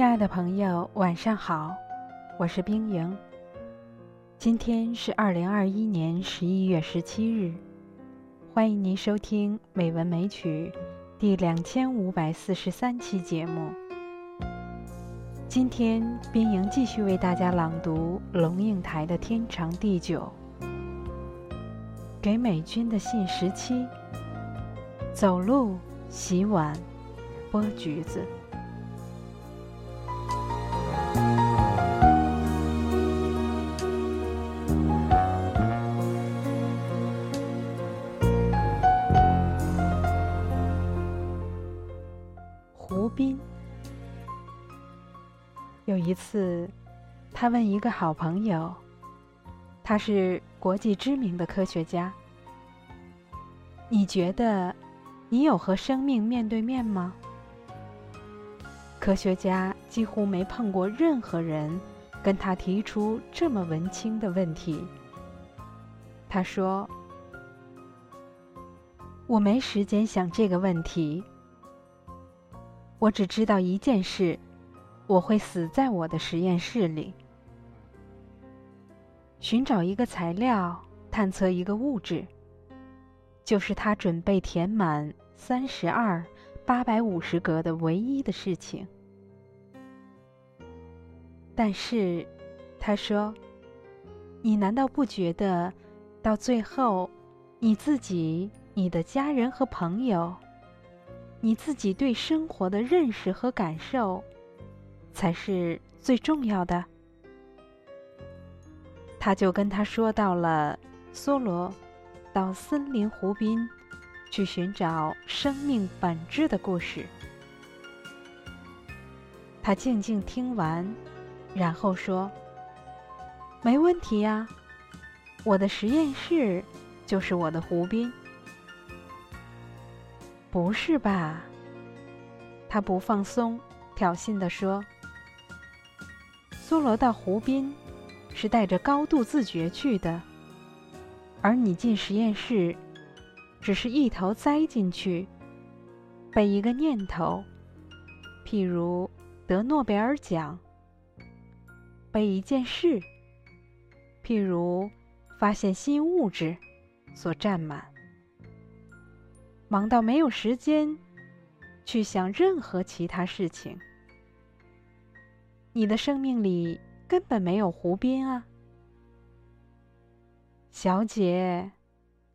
亲爱的朋友，晚上好，我是冰莹。今天是二零二一年十一月十七日，欢迎您收听《美文美曲》第两千五百四十三期节目。今天，冰莹继续为大家朗读龙应台的《天长地久》。给美军的信十七：走路、洗碗、剥橘子。湖滨。有一次，他问一个好朋友，他是国际知名的科学家：“你觉得你有和生命面对面吗？”科学家几乎没碰过任何人跟他提出这么文青的问题。他说：“我没时间想这个问题。我只知道一件事，我会死在我的实验室里，寻找一个材料，探测一个物质，就是他准备填满三十二。”八百五十格的唯一的事情，但是，他说：“你难道不觉得，到最后，你自己、你的家人和朋友，你自己对生活的认识和感受，才是最重要的？”他就跟他说到了梭罗到森林湖滨。去寻找生命本质的故事。他静静听完，然后说：“没问题呀，我的实验室就是我的湖滨。”不是吧？他不放松，挑衅地说：“梭罗到湖滨是带着高度自觉去的，而你进实验室。”只是一头栽进去，被一个念头，譬如得诺贝尔奖，被一件事，譬如发现新物质，所占满，忙到没有时间去想任何其他事情。你的生命里根本没有湖边啊，小姐，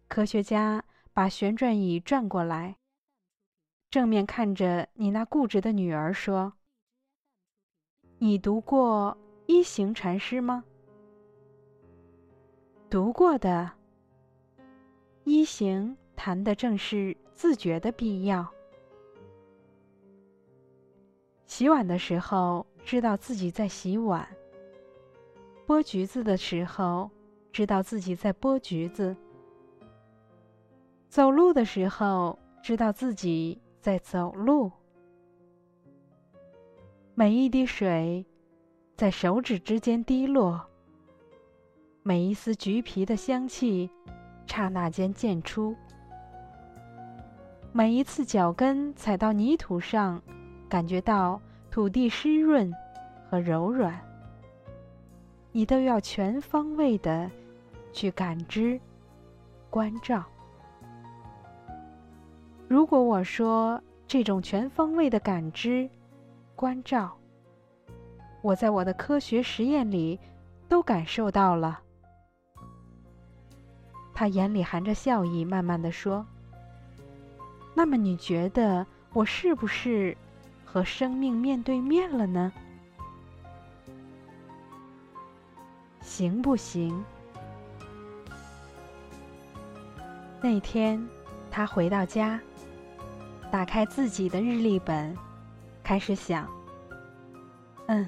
科学家。把旋转椅转过来，正面看着你那固执的女儿说：“你读过一行禅师吗？”“读过的。”一行谈的正是自觉的必要。洗碗的时候知道自己在洗碗，剥橘子的时候知道自己在剥橘子。走路的时候，知道自己在走路。每一滴水在手指之间滴落，每一丝橘皮的香气刹那间溅出。每一次脚跟踩到泥土上，感觉到土地湿润和柔软，你都要全方位的去感知、关照。如果我说这种全方位的感知、关照，我在我的科学实验里都感受到了。他眼里含着笑意，慢慢的说：“那么你觉得我是不是和生命面对面了呢？行不行？”那天，他回到家。打开自己的日历本，开始想。嗯，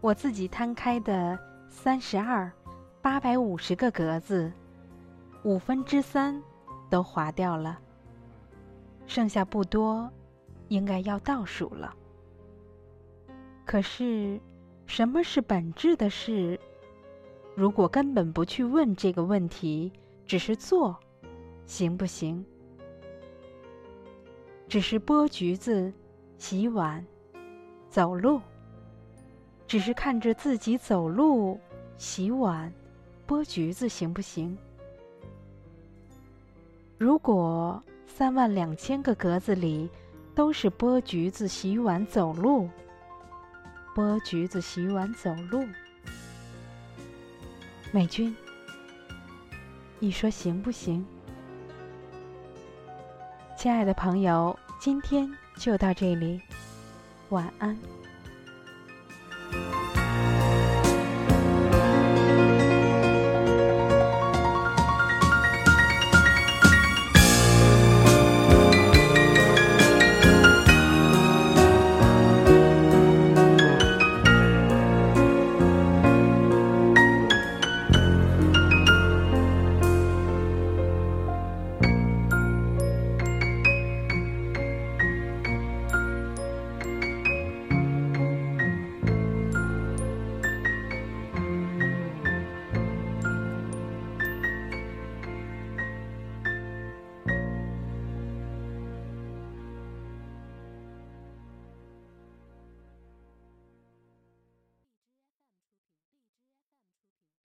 我自己摊开的三十二八百五十个格子，五分之三都划掉了，剩下不多，应该要倒数了。可是，什么是本质的事？如果根本不去问这个问题，只是做，行不行？只是剥橘子、洗碗、走路。只是看着自己走路、洗碗、剥橘子，行不行？如果三万两千个格子里都是剥橘子、洗碗、走路，剥橘子、洗碗、走路，美君，你说行不行？亲爱的朋友，今天就到这里，晚安。